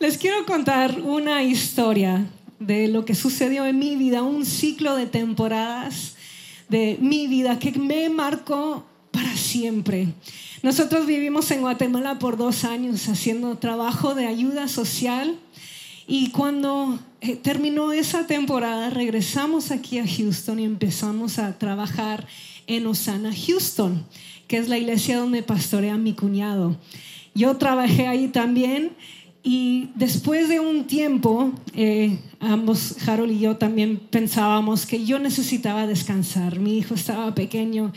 Les quiero contar una historia de lo que sucedió en mi vida, un ciclo de temporadas de mi vida que me marcó para siempre. Nosotros vivimos en Guatemala por dos años haciendo trabajo de ayuda social y cuando eh, terminó esa temporada regresamos aquí a Houston y empezamos a trabajar en Osana, Houston, que es la iglesia donde pastorea mi cuñado. Yo trabajé ahí también y después de un tiempo, eh, ambos, Harold y yo también pensábamos que yo necesitaba descansar. Mi hijo estaba pequeño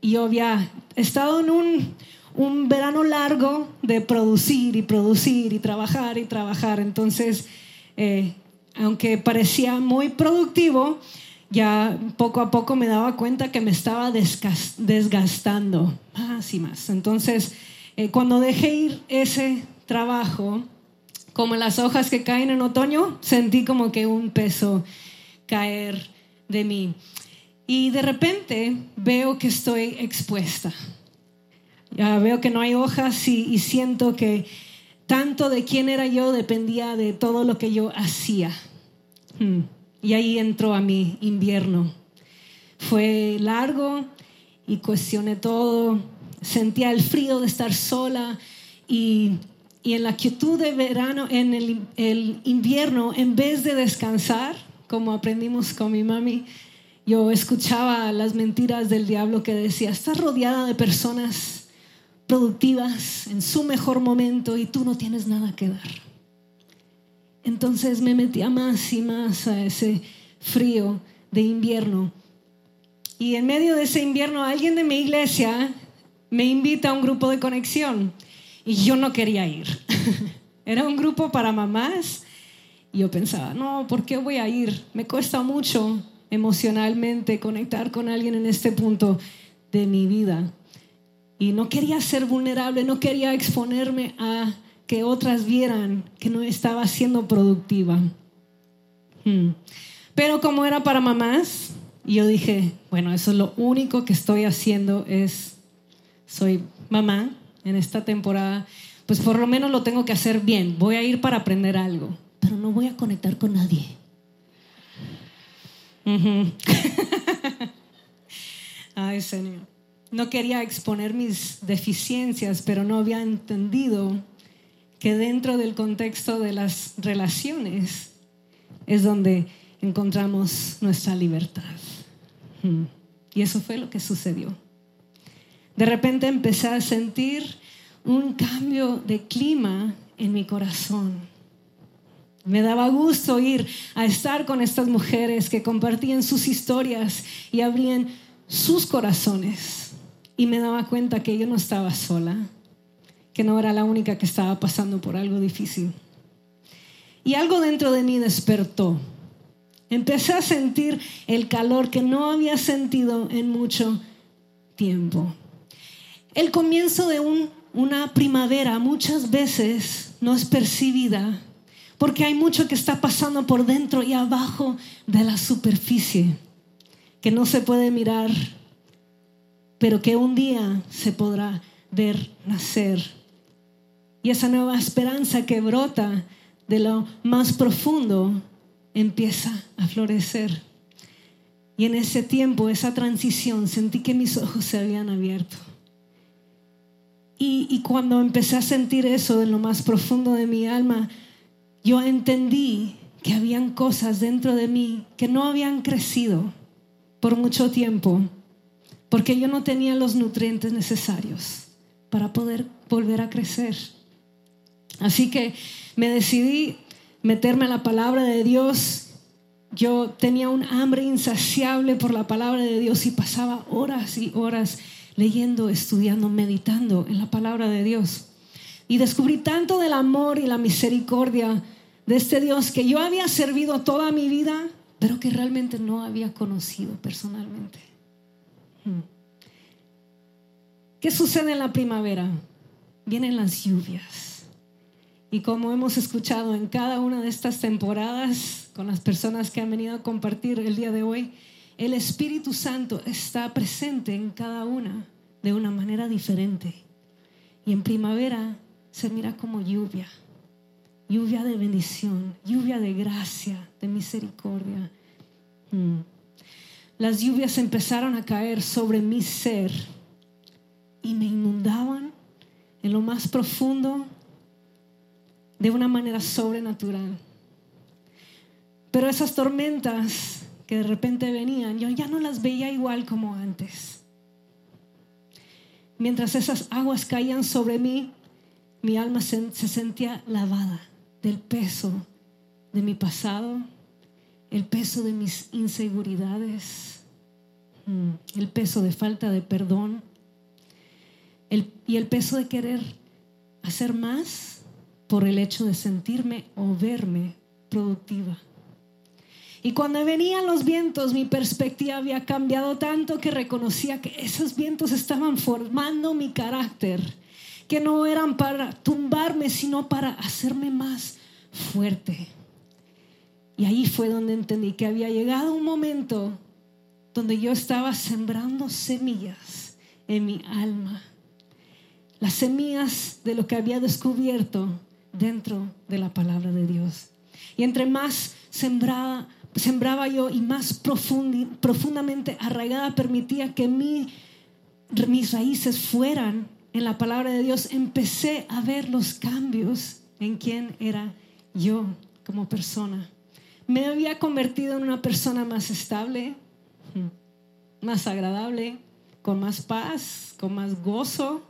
y yo había estado en un, un verano largo de producir y producir y trabajar y trabajar. Entonces, eh, aunque parecía muy productivo, ya poco a poco me daba cuenta que me estaba desgastando más y más. Entonces, eh, cuando dejé ir ese trabajo, como las hojas que caen en otoño, sentí como que un peso caer de mí. Y de repente veo que estoy expuesta. Ya veo que no hay hojas y, siento que tanto de quién era yo dependía de todo lo que yo hacía. Hmm. Y ahí entró a mi invierno. Fue largo y cuestioné todo. Sentía el frío de estar sola y y en la quietud de verano, en el, invierno, en vez de descansar, como aprendimos con mi mami, yo escuchaba las mentiras del diablo que decía, estás rodeada de personas productivas en su mejor momento y tú no tienes nada que dar. Entonces me metía más y más a ese frío de invierno. Y en medio de ese invierno alguien de mi iglesia me invita a un grupo de conexión y yo no quería ir. Era un grupo para mamás y yo pensaba, no, ¿por qué voy a ir? Me cuesta mucho emocionalmente conectar con alguien en este punto de mi vida. Y no quería ser vulnerable, no quería exponerme a que otras vieran que no estaba siendo productiva. Hmm. Pero como era para mamás, yo dije, bueno, eso es lo único que estoy haciendo es, soy mamá, en esta temporada, pues por lo menos lo tengo que hacer bien. Voy a ir para aprender algo, pero no voy a conectar con nadie. Ay, Señor. No quería exponer mis deficiencias, pero no había entendido que dentro del contexto de las relaciones es donde encontramos nuestra libertad. Y eso fue lo que sucedió. De repente empecé a sentir un cambio de clima en mi corazón. Me daba gusto ir a estar con estas mujeres que compartían sus historias y abrían sus corazones. Y me daba cuenta que yo no estaba sola, que no era la única que estaba pasando por algo difícil. Y algo dentro de mí despertó. Empecé a sentir el calor que no había sentido en mucho tiempo. El comienzo de una primavera muchas veces no es percibida porque hay mucho que está pasando por dentro y abajo de la superficie que no se puede mirar, pero que un día se podrá ver nacer. Y esa nueva esperanza que brota de lo más profundo empieza a florecer. Y en ese tiempo, esa transición, sentí que mis ojos se habían abierto. Y, cuando empecé a sentir eso en lo más profundo de mi alma, yo entendí que habían cosas dentro de mí que no habían crecido por mucho tiempo, porque yo no tenía los nutrientes necesarios para poder volver a crecer. Así que me decidí meterme a la palabra de Dios. Yo tenía un hambre insaciable por la palabra de Dios y pasaba horas y horas leyendo, estudiando, meditando en la palabra de Dios. Y descubrí tanto del amor y la misericordia de este Dios que yo había servido toda mi vida, pero que realmente no había conocido personalmente. Hmm. ¿Qué sucede en la primavera? Vienen las lluvias. Y como hemos escuchado en cada una de estas temporadas con las personas que han venido a compartir el día de hoy, el Espíritu Santo está presente en cada una de una manera diferente. Y en primavera se mira como lluvia, lluvia de bendición, lluvia de gracia, de misericordia. Mm. Las lluvias empezaron a caer sobre mi ser y me inundaban en lo más profundo de una manera sobrenatural. Pero esas tormentas que de repente venían, yo ya no las veía igual como antes. Mientras esas aguas caían sobre mí, mi alma se, sentía lavada del peso de mi pasado, el peso de mis inseguridades, mm, el peso de falta de perdón y el peso de querer hacer más por el hecho de sentirme o verme productiva. Y cuando venían los vientos, mi perspectiva había cambiado tanto que reconocía que esos vientos estaban formando mi carácter, que no eran para tumbarme, sino para hacerme más fuerte. Y ahí fue donde entendí que había llegado un momento donde yo estaba sembrando semillas en mi alma. Las semillas de lo que había descubierto dentro de la palabra de Dios. Y entre más sembraba, sembraba yo y más profundamente arraigada permitía que mi, mis raíces fueran en la palabra de Dios, empecé a ver los cambios en quién era yo como persona. Me había convertido en una persona más estable, más agradable, con más paz, con más gozo.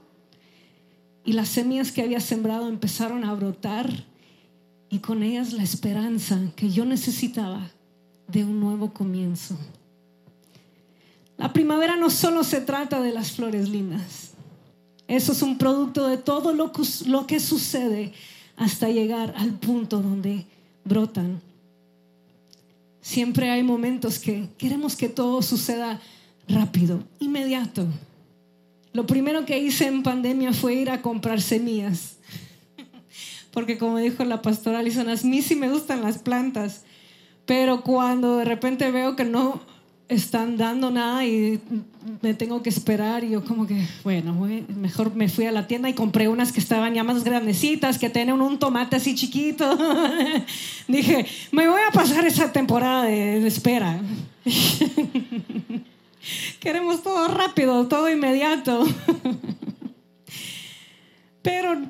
Y las semillas que había sembrado empezaron a brotar y con ellas la esperanza que yo necesitaba de un nuevo comienzo. La primavera no solo se trata de las flores lindas. Eso es un producto de todo lo que, sucede hasta llegar al punto donde brotan. Siempre hay momentos que queremos que todo suceda rápido, inmediato. Lo primero que hice en pandemia fue ir a comprar semillas. Porque como dijo la pastora Alison, a mí sí me gustan las plantas. Pero cuando de repente veo que no están dando nada y me tengo que esperar y yo como que, bueno, mejor me fui a la tienda y compré unas que estaban ya más grandecitas, que tienen un tomate así chiquito. Dije, me voy a pasar esa temporada de, espera. Queremos todo rápido, todo inmediato. Pero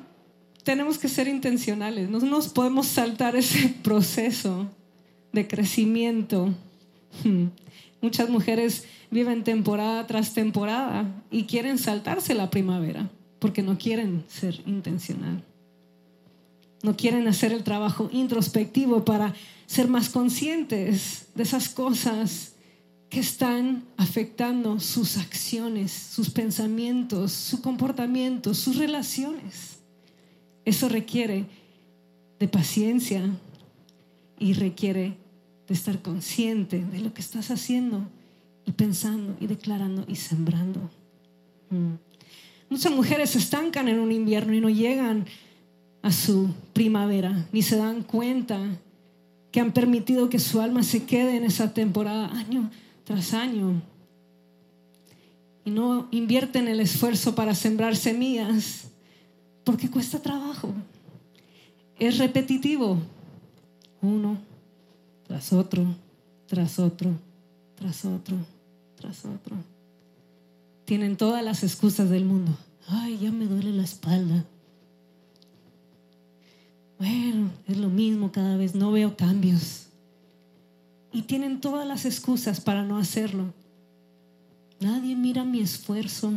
tenemos que ser intencionales, no nos podemos saltar ese proceso de crecimiento. Hmm. Muchas mujeres viven temporada tras temporada y quieren saltarse la primavera porque no quieren ser intencional. No quieren hacer el trabajo introspectivo para ser más conscientes de esas cosas que están afectando sus acciones, sus pensamientos, su comportamiento, sus relaciones. Eso requiere de paciencia y requiere de estar consciente de lo que estás haciendo y pensando y declarando y sembrando. Mm. Muchas mujeres se estancan en un invierno y no llegan a su primavera, ni se dan cuenta que han permitido que su alma se quede en esa temporada año tras año. Y no invierten el esfuerzo para sembrar semillas porque cuesta trabajo. Es repetitivo. Uno, tras otro, tras otro, tras otro, tras otro. Tienen todas las excusas del mundo. Ay, ya me duele la espalda. Bueno, es lo mismo cada vez, no veo cambios. Y tienen todas las excusas para no hacerlo. Nadie mira mi esfuerzo,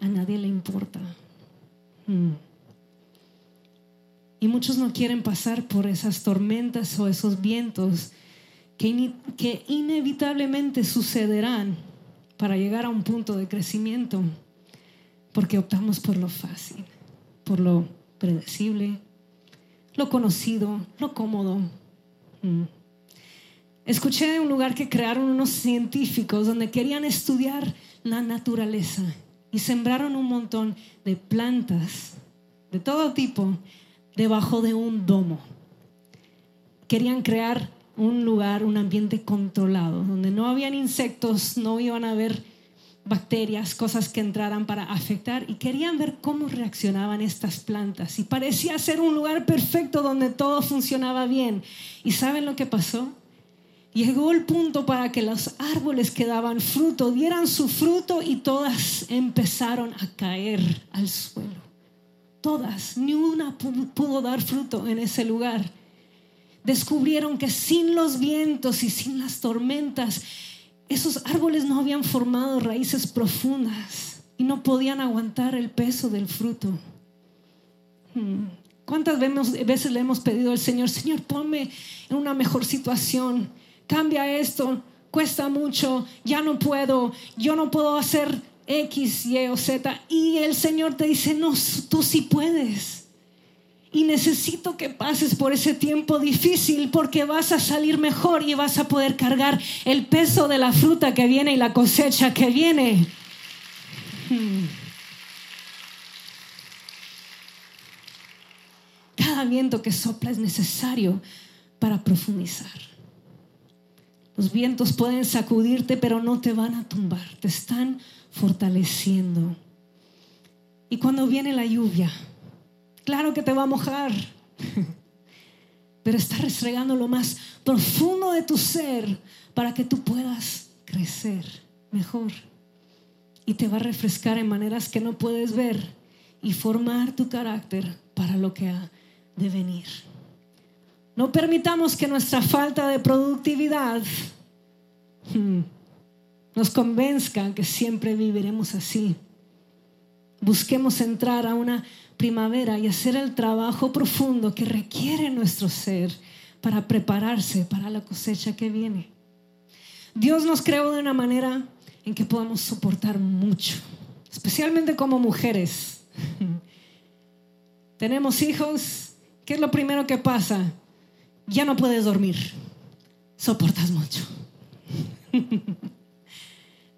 a nadie le importa. Hmm. Y muchos no quieren pasar por esas tormentas o esos vientos que, que inevitablemente sucederán para llegar a un punto de crecimiento, porque optamos por lo fácil, por lo predecible, lo conocido, lo cómodo. Mm. Escuché de un lugar que crearon unos científicos donde querían estudiar la naturaleza y sembraron un montón de plantas de todo tipo debajo de un domo. Querían crear un lugar, un ambiente controlado, donde no habían insectos, no iban a haber bacterias, cosas que entraran para afectar y querían ver cómo reaccionaban estas plantas. Y parecía ser un lugar perfecto donde todo funcionaba bien. ¿Y saben lo que pasó? Llegó el punto para que los árboles que daban fruto dieran su fruto y todas empezaron a caer al suelo. Todas, ni una pudo dar fruto en ese lugar. Descubrieron que sin los vientos y sin las tormentas, esos árboles no habían formado raíces profundas y no podían aguantar el peso del fruto. Hmm. ¿Cuántas veces le hemos pedido al Señor, Señor, ponme en una mejor situación? Cambia esto, cuesta mucho, ya no puedo, yo no puedo hacer X, Y o Z. Y el Señor te dice, no, tú sí puedes. Y necesito que pases por ese tiempo difícil porque vas a salir mejor y vas a poder cargar el peso de la fruta que viene y la cosecha que viene. Hmm. Cada viento que sopla es necesario para profundizar. Los vientos pueden sacudirte, pero no te van a tumbar, te están fortaleciendo. Y cuando viene la lluvia, Claro que te va a mojar, pero está restregando lo más profundo de tu ser para que tú puedas crecer mejor. Y te va a refrescar en maneras que no puedes ver y formar tu carácter para lo que ha de venir. No permitamos que nuestra falta de productividad hmm, nos convenzca que siempre viviremos así. Busquemos entrar a una primavera y hacer el trabajo profundo que requiere nuestro ser para prepararse para la cosecha que viene. Dios nos creó de una manera en que podamos soportar mucho, especialmente como mujeres. Tenemos hijos, ¿qué es lo primero que pasa? Ya no puedes dormir, soportas mucho.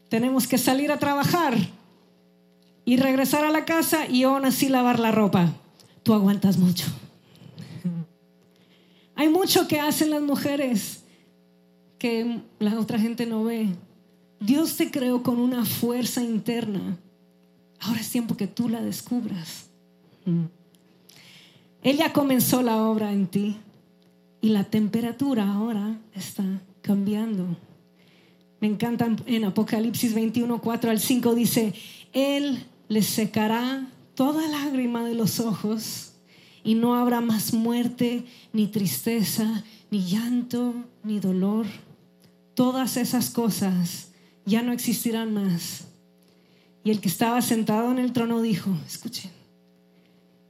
Tenemos que salir a trabajar, y regresar a la casa y aún así lavar la ropa. Tú aguantas mucho. Hay mucho que hacen las mujeres que la otra gente no ve. Dios te creó con una fuerza interna. Ahora es tiempo que tú la descubras. Él ya comenzó la obra en ti y la temperatura ahora está cambiando. Me encanta en Apocalipsis 21, 4 al 5 dice, Él les secará toda lágrima de los ojos y no habrá más muerte, ni tristeza, ni llanto, ni dolor. Todas esas cosas ya no existirán más. Y el que estaba sentado en el trono dijo, escuchen,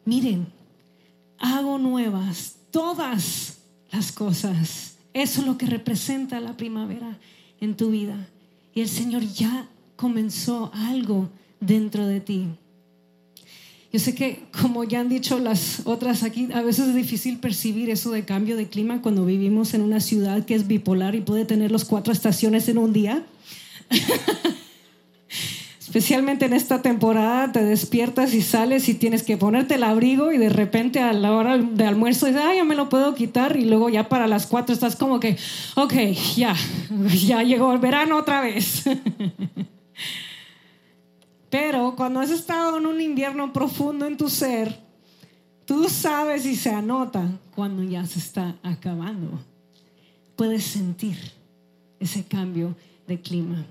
miren, hago nuevas todas las cosas. Eso es lo que representa la primavera en tu vida. Y el Señor ya comenzó algo dentro de ti. Yo sé que, como ya han dicho las otras aquí, a veces es difícil percibir eso de cambio de clima cuando vivimos en una ciudad que es bipolar y puede tener las cuatro estaciones en un día. Especialmente en esta temporada te despiertas y sales y tienes que ponerte el abrigo y de repente a la hora de almuerzo dices, ah, ya me lo puedo quitar y luego ya para las cuatro estás como que, ok, ya, ya llegó el verano otra vez. Pero cuando has estado en un invierno profundo en tu ser, tú sabes y se anota cuando ya se está acabando. Puedes sentir ese cambio de clima.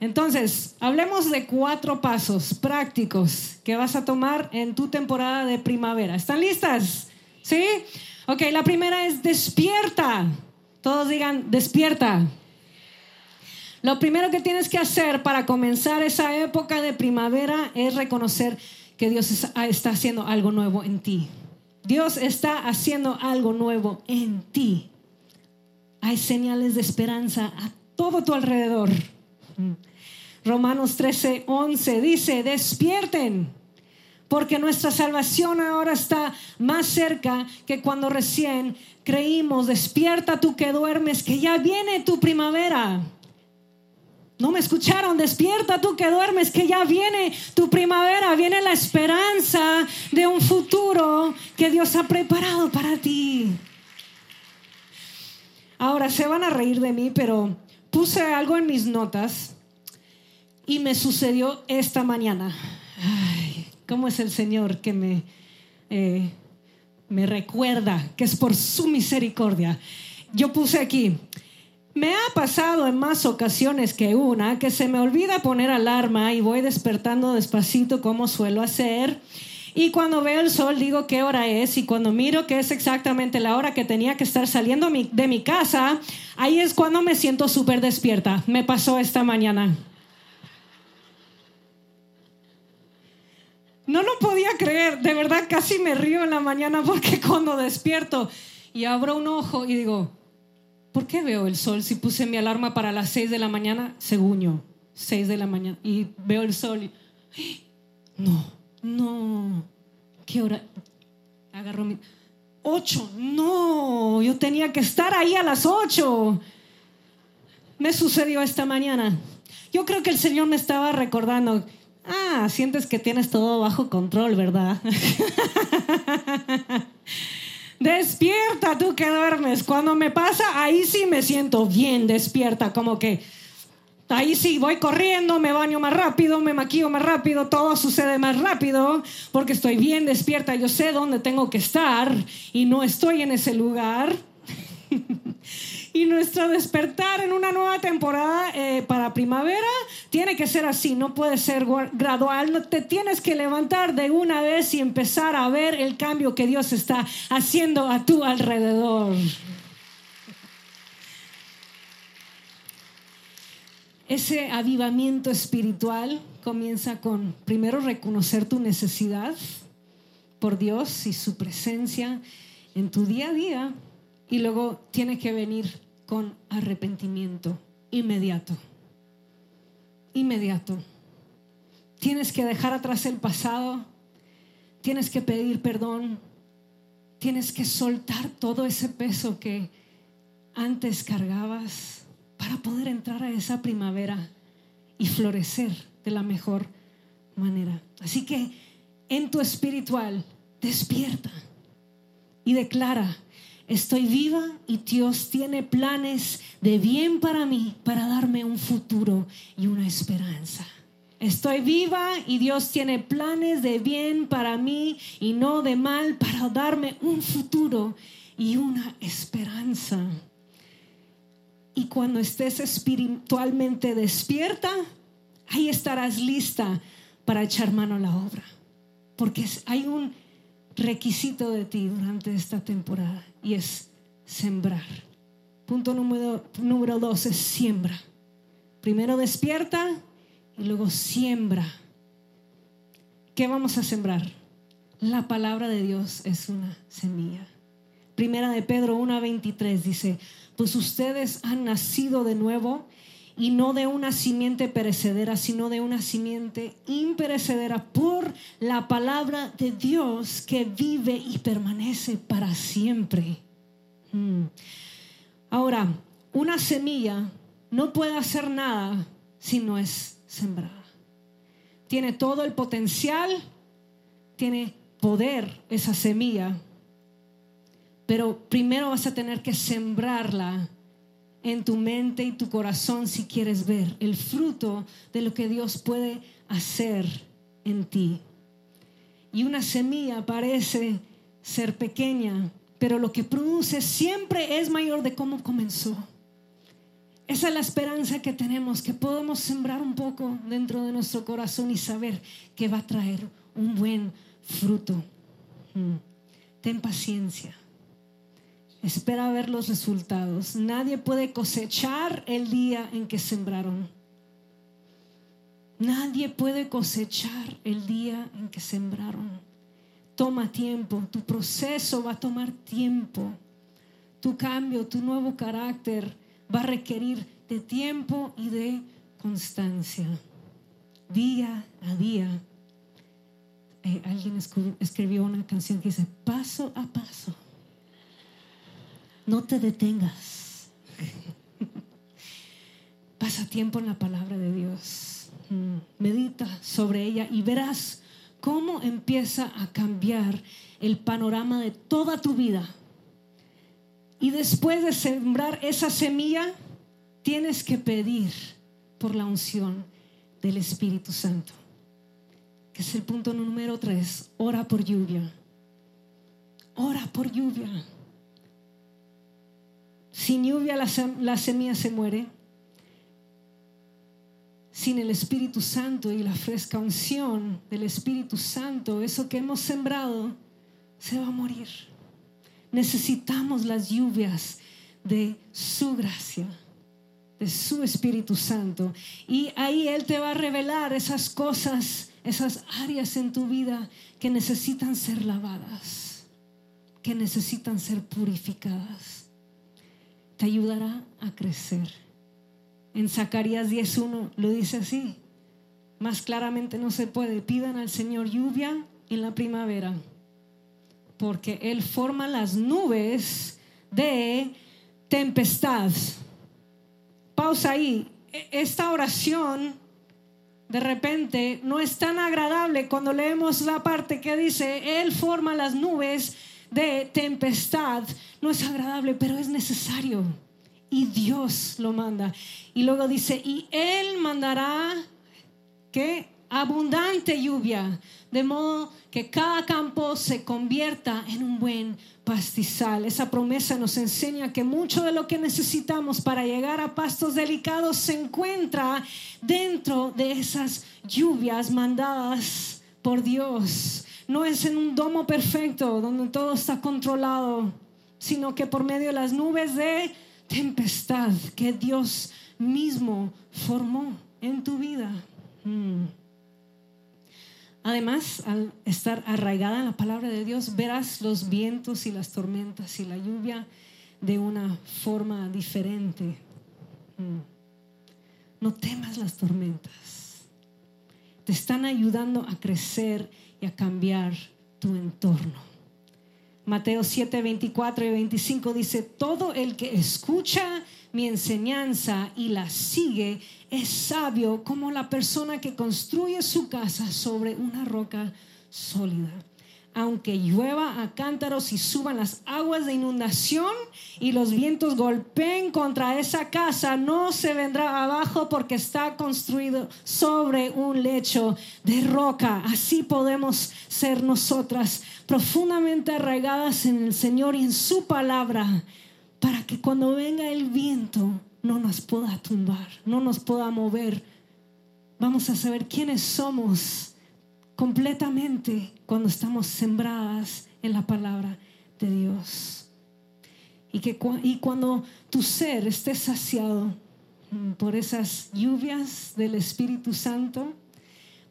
Entonces, hablemos de cuatro pasos prácticos que vas a tomar en tu temporada de primavera. ¿Están listas? ¿Sí? Ok, la primera es despierta. Todos digan, despierta. Lo primero que tienes que hacer para comenzar esa época de primavera es reconocer que Dios está haciendo algo nuevo en ti. Dios está haciendo algo nuevo en ti. Hay señales de esperanza a todo tu alrededor. Romanos 13, 11 dice, despierten, porque nuestra salvación ahora está más cerca que cuando recién creímos. Despierta tú que duermes, que ya viene tu primavera. No me escucharon, despierta tú que duermes, que ya viene tu primavera, viene la esperanza de un futuro que Dios ha preparado para ti. Ahora se van a reír de mí, pero puse algo en mis notas Y me sucedió esta mañana. Ay, ¿cómo es el Señor que me, eh, me recuerda que es por su misericordia? Yo puse aquí, me ha pasado en más ocasiones que una que se me olvida poner alarma y voy despertando despacito como suelo hacer. Y cuando veo el sol digo qué hora es y cuando miro que es exactamente la hora que tenía que estar saliendo de mi casa, ahí es cuando me siento súper despierta. Me pasó esta mañana. No lo podía creer, de verdad casi me río en la mañana porque cuando despierto y abro un ojo y digo, ¿por qué veo el sol si puse mi alarma para las 6 de la mañana? Según yo, 6 de la mañana. Y veo el sol y, no, no, ¿qué hora? Agarro mi... 8, no, yo tenía que estar ahí a las 8. Me sucedió esta mañana. Yo creo que el Señor me estaba recordando, ah, sientes que tienes todo bajo control, ¿verdad? Despierta tú que duermes. Cuando me pasa, ahí sí me siento bien despierta, como que ahí sí voy corriendo, me baño más rápido, me maquillo más rápido, todo sucede más rápido, porque estoy bien despierta, yo sé dónde tengo que estar y no estoy en ese lugar. y nuestro despertar en una nueva temporada eh, para primavera tiene que ser así, no puede ser gradual, te tienes que levantar de una vez y empezar a ver el cambio que Dios está haciendo a tu alrededor. Ese avivamiento espiritual comienza con primero reconocer tu necesidad por Dios y su presencia en tu día a día y luego tiene que venir con arrepentimiento inmediato. Inmediato. Tienes que dejar atrás el pasado. Tienes que pedir perdón. Tienes que soltar todo ese peso que antes cargabas para poder entrar a esa primavera y florecer de la mejor manera. Así que en tu espiritual, despierta y declara, Estoy viva y Dios tiene planes de bien para mí, para darme un futuro y una esperanza. Estoy viva y Dios tiene planes de bien para mí y no de mal para darme un futuro y una esperanza. Y cuando estés espiritualmente despierta, ahí estarás lista para echar mano a la obra. Porque hay un requisito de ti durante esta temporada y es sembrar. Punto número, número dos es siembra. Primero despierta y luego siembra. ¿Qué vamos a sembrar? La palabra de Dios es una semilla. Primera de Pedro 1.23 dice, pues ustedes han nacido de nuevo y no de una simiente perecedera, sino de una simiente imperecedera por la palabra de Dios que vive y permanece para siempre. Hmm. Ahora, una semilla no puede hacer nada si no es sembrada. Tiene todo el potencial, tiene poder esa semilla, pero primero vas a tener que sembrarla en tu mente y tu corazón si quieres ver el fruto de lo que Dios puede hacer en ti. Y una semilla parece ser pequeña, pero lo que produce siempre es mayor de cómo comenzó. Esa es la esperanza que tenemos, que podemos sembrar un poco dentro de nuestro corazón y saber que va a traer un buen fruto. Mm. Ten paciencia. Espera ver los resultados. Nadie puede cosechar el día en que sembraron. Nadie puede cosechar el día en que sembraron. Toma tiempo, tu proceso va a tomar tiempo. Tu cambio, tu nuevo carácter va a requerir de tiempo y de constancia. Día a día. Eh, alguien escribió una canción que dice, paso a paso no te detengas. Pasa tiempo en la palabra de Dios. Mm, medita sobre ella y verás cómo empieza a cambiar el panorama de toda tu vida. Y después de sembrar esa semilla, tienes que pedir por la unción. del Espíritu Santo. Que es el punto número tres. Ora por lluvia. Ora por lluvia. Sin lluvia la, la semilla se muere. Sin el Espíritu Santo y la fresca unción del Espíritu Santo, eso que hemos sembrado, se va a morir. Necesitamos las lluvias de su gracia, de su Espíritu Santo. Y ahí Él te va a revelar esas cosas, esas áreas en tu vida que necesitan ser lavadas, que necesitan ser purificadas. Te ayudará a crecer. En Zacarías 10.1 lo dice así. Más claramente no se puede. Pidan al Señor lluvia en la primavera, porque Él forma las nubes de tempestad. Pausa ahí. E, esta oración de repente no es tan agradable cuando leemos la parte que dice, Él forma las nubes de tempestad. No es agradable, pero es necesario. Y Dios lo manda. Y luego dice, y Él mandará que abundante lluvia, de modo que cada campo se convierta en un buen pastizal. Esa promesa nos enseña que mucho de lo que necesitamos para llegar a pastos delicados se encuentra dentro de esas lluvias mandadas por Dios. No es en un domo perfecto donde todo está controlado, sino que por medio de las nubes de tempestad que Dios mismo formó en tu vida. Mm. Además, al estar arraigada en la palabra de Dios, verás los vientos y las tormentas y la lluvia de una forma diferente. Mm. No temas las tormentas. Te están ayudando a crecer y a cambiar tu entorno. Mateo 7, 24 y 25 dice, todo el que escucha mi enseñanza y la sigue es sabio como la persona que construye su casa sobre una roca sólida. Aunque llueva a cántaros y suban las aguas de inundación y los vientos golpeen contra esa casa, no se vendrá abajo porque está construido sobre un lecho de roca. Así podemos ser nosotras profundamente arraigadas en el Señor y en su palabra para que cuando venga el viento no nos pueda tumbar, no nos pueda mover. Vamos a saber quiénes somos completamente cuando estamos sembradas en la palabra de Dios. Y, que, y cuando tu ser esté saciado mm, por esas lluvias del Espíritu Santo,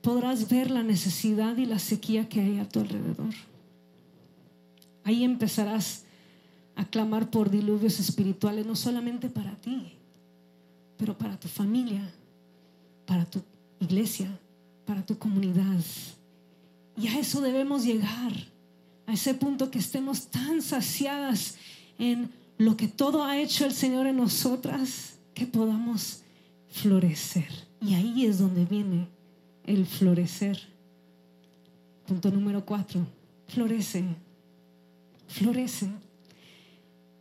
podrás ver la necesidad y la sequía que hay a tu alrededor. Ahí empezarás a clamar por diluvios espirituales, no solamente para ti, pero para tu familia, para tu iglesia, para tu comunidad. Y a eso debemos llegar, a ese punto que estemos tan saciadas en lo que todo ha hecho el Señor en nosotras, que podamos florecer. Y ahí es donde viene el florecer. Punto número cuatro, florece, florece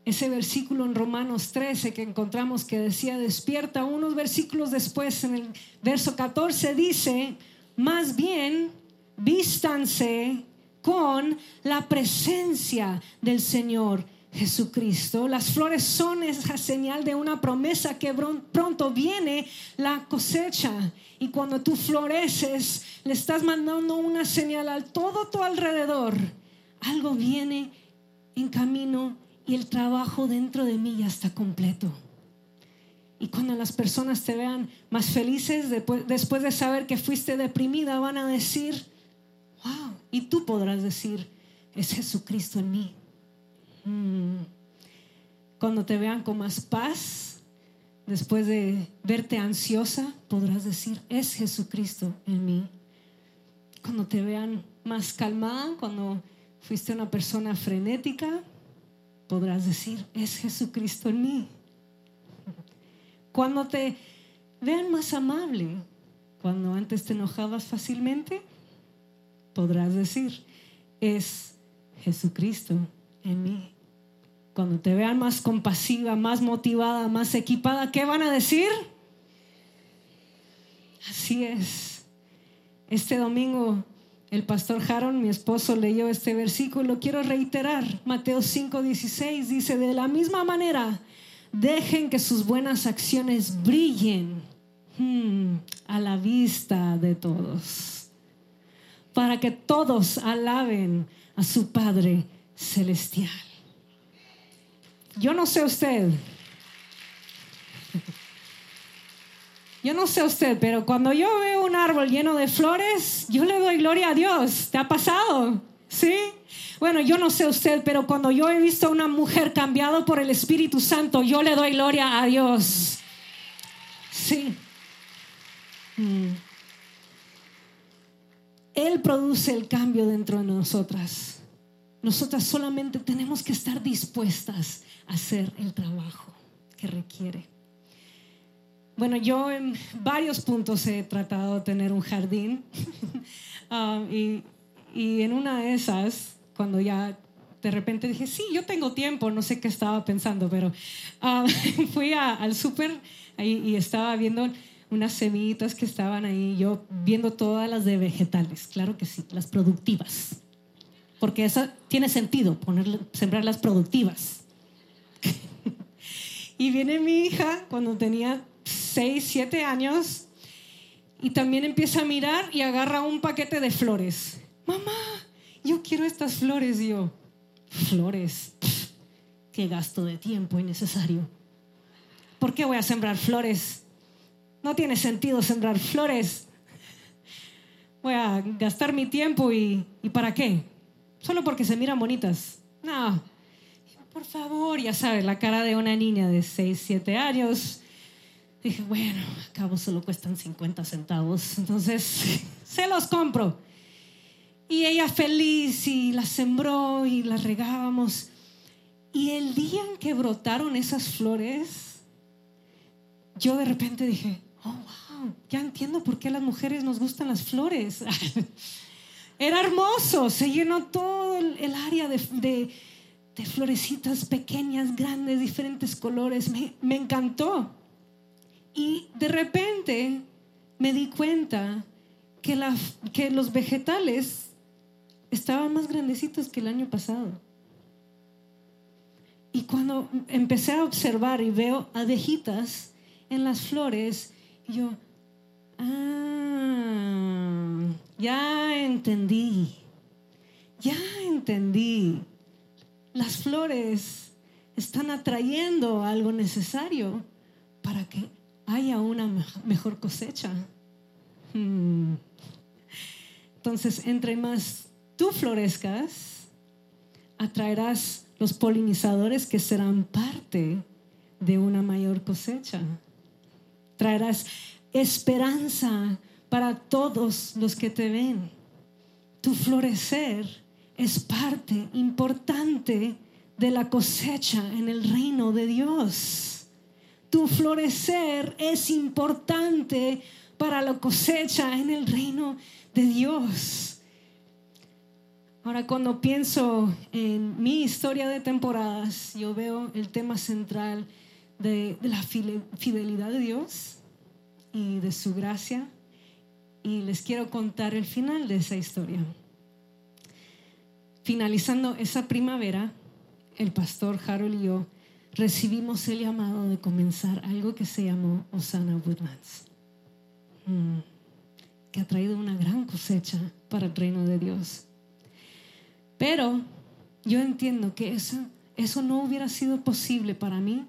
ese versículo en Romanos 13 que encontramos que decía, despierta, unos versículos después, en el verso 14 dice, más bien, vístanse con la presencia del Señor Jesucristo. Las flores son esa señal de una promesa que pronto viene la cosecha. Y cuando tú floreces, le estás mandando una señal al todo tu alrededor. Algo viene en camino y el trabajo dentro de mí ya está completo. Y cuando las personas te vean más felices después de saber que fuiste deprimida, van a decir, y tú podrás decir, es Jesucristo en mí. Mm. Cuando te vean con más paz, después de verte ansiosa, podrás decir, es Jesucristo en mí. Cuando te vean más calmada, cuando fuiste una persona frenética, podrás decir, es Jesucristo en mí. Cuando te vean más amable, cuando antes te enojabas fácilmente, podrás decir, es Jesucristo en mí. Cuando te vean más compasiva, más motivada, más equipada, ¿qué van a decir? Así es. Este domingo el pastor Haron, mi esposo, leyó este versículo. Quiero reiterar, Mateo 5:16 dice, de la misma manera, dejen que sus buenas acciones brillen hmm, a la vista de todos, para que todos alaben a su Padre Celestial. Yo no sé usted, Yo no sé usted, pero cuando yo veo un árbol lleno de flores, yo le doy gloria a Dios. ¿Te ha pasado? ¿Sí? Bueno, yo no sé usted, pero cuando yo he visto a una mujer cambiada por el Espíritu Santo, yo le doy gloria a Dios. Sí. Mm. Él produce el cambio dentro de nosotras. Nosotras solamente tenemos que estar dispuestas a hacer el trabajo que requiere. Bueno, yo en varios puntos he tratado de tener un jardín um, y, en una de esas, cuando ya de repente dije, sí, yo tengo tiempo, no sé qué estaba pensando, pero um, fui al súper y estaba viendo unas semillitas que estaban ahí, yo viendo todas las de vegetales, claro que sí, las productivas, porque eso tiene sentido, poner, sembrar las productivas. y viene mi hija cuando tenía 6, 7 años y también empieza a mirar y agarra un paquete de flores. Mamá, yo quiero estas flores. yo, flores, qué gasto de tiempo innecesario. ¿Por qué voy a sembrar flores? No tiene sentido sembrar flores. Voy a gastar mi tiempo y, ¿y para qué? Solo porque se miran bonitas. No, por favor, ya sabes, la cara de una niña de 6, 7 años Dije, bueno, a cabo solo cuestan 50 centavos, entonces se los compro. Y ella feliz y las sembró y las regábamos. Y el día en que brotaron esas flores, yo de repente dije, oh, wow, ya entiendo por qué las mujeres nos gustan las flores. Era hermoso, se llenó todo el, área de, florecitas pequeñas, grandes, diferentes colores. Me, me encantó. Y de repente me di cuenta que, que los vegetales estaban más grandecitos que el año pasado. Y cuando empecé a observar y veo abejitas en las flores, yo, ah, ya entendí, ya entendí. Las flores están atrayendo algo necesario para que haya una mejor cosecha. Hmm. Entonces, entre más tú florezcas, atraerás los polinizadores que serán parte de una mayor cosecha. Traerás esperanza para todos los que te ven. Tu florecer es parte importante de la cosecha en el reino de Dios. Tu florecer es importante para la cosecha en el reino de Dios. Ahora, cuando pienso en mi historia de temporadas, yo veo el tema central de, la fidelidad de Dios y de su gracia. Y les quiero contar el final de esa historia. Finalizando esa primavera, el pastor Harold y yo recibimos el llamado de comenzar algo que se llamó Osana Woodlands, mm, que ha traído una gran cosecha para el reino de Dios. Pero yo entiendo que eso, eso no hubiera sido posible para mí,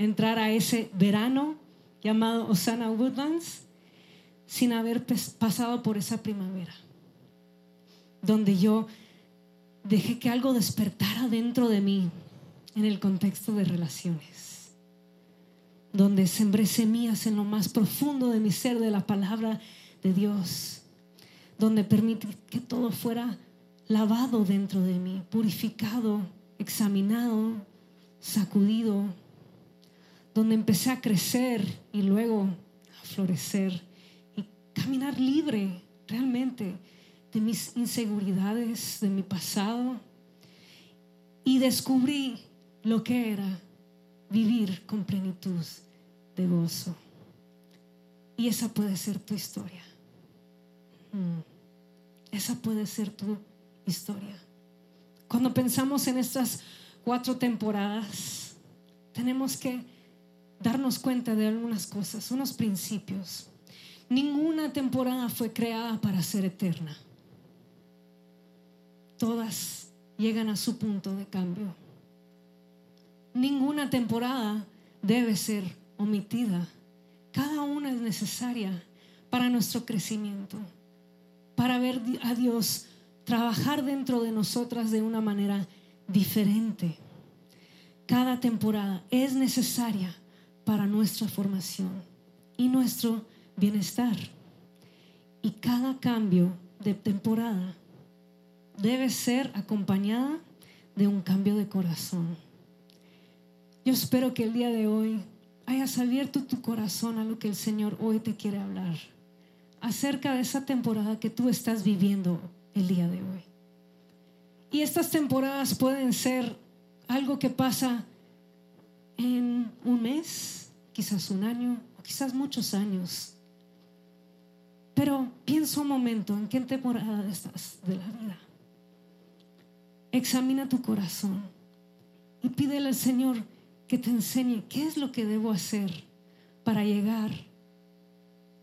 entrar a ese verano llamado Osana Woodlands, sin haber pasado por esa primavera, donde yo dejé que algo despertara dentro de mí en el contexto de relaciones, donde sembré semillas en lo más profundo de mi ser de la palabra de Dios, donde permití que todo fuera lavado dentro de mí, purificado, examinado, sacudido, donde empecé a crecer y luego a florecer y caminar libre realmente de mis inseguridades, de mi pasado. Y descubrí lo que era vivir con plenitud de gozo. Y esa puede ser tu historia. Mm. Esa puede ser tu historia. Cuando pensamos en estas cuatro temporadas, tenemos que darnos cuenta de algunas cosas, unos principios. Ninguna temporada fue creada para ser eterna. Todas llegan a su punto de cambio. Ninguna temporada debe ser omitida. Cada una es necesaria para nuestro crecimiento, para ver a Dios trabajar dentro de nosotras de una manera diferente. Cada temporada es necesaria para nuestra formación y nuestro bienestar. Y cada cambio de temporada debe ser acompañada de un cambio de corazón. Yo espero que el día de hoy hayas abierto tu corazón a lo que el Señor hoy te quiere hablar acerca de esa temporada que tú estás viviendo el día de hoy. Y estas temporadas pueden ser algo que pasa en un mes, quizás un año, quizás muchos años. Pero piensa un momento en qué temporada estás de la vida. Examina tu corazón y pídele al Señor que te enseñe qué es lo que debo hacer para llegar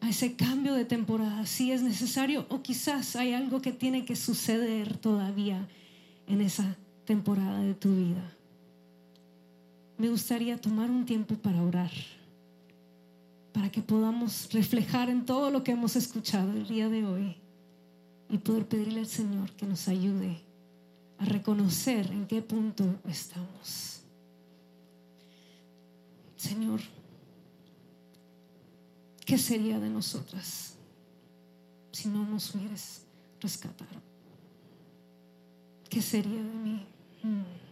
a ese cambio de temporada, si es necesario, o quizás hay algo que tiene que suceder todavía en esa temporada de tu vida. Me gustaría tomar un tiempo para orar, para que podamos reflejar en todo lo que hemos escuchado el día de hoy y poder pedirle al Señor que nos ayude a reconocer en qué punto estamos. Señor, ¿qué sería de nosotras si no nos hubieras rescatado? ¿Qué sería de mí? Mm.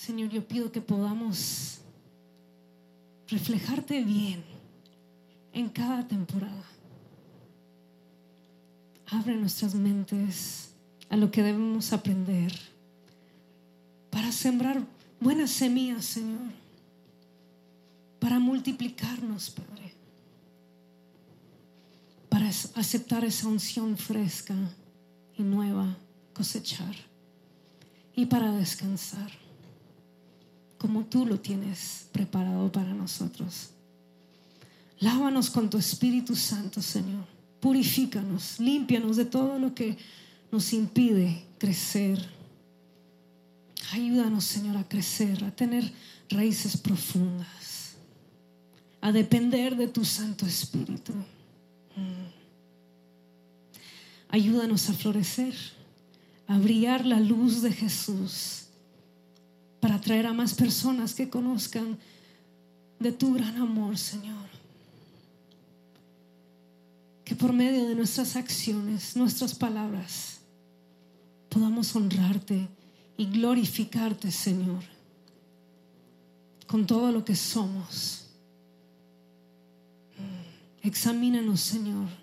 Señor, yo pido que podamos reflejarte bien en cada temporada. Abre nuestras mentes a lo que debemos aprender para sembrar buenas semillas, Señor, para multiplicarnos, Padre, para aceptar esa unción fresca y nueva, cosechar y para descansar como tú lo tienes preparado para nosotros. Lávanos con tu Espíritu Santo, Señor. Purifícanos, límpianos de todo lo que nos impide crecer. Ayúdanos, Señor, a crecer, a tener raíces profundas, a depender de tu Santo Espíritu. Mm. Ayúdanos a florecer, a brillar la luz de Jesús, para atraer a más personas que conozcan de tu gran amor, Señor. Que por medio de nuestras acciones, nuestras palabras, podamos honrarte y glorificarte, Señor, con todo lo que somos. Examínanos, Señor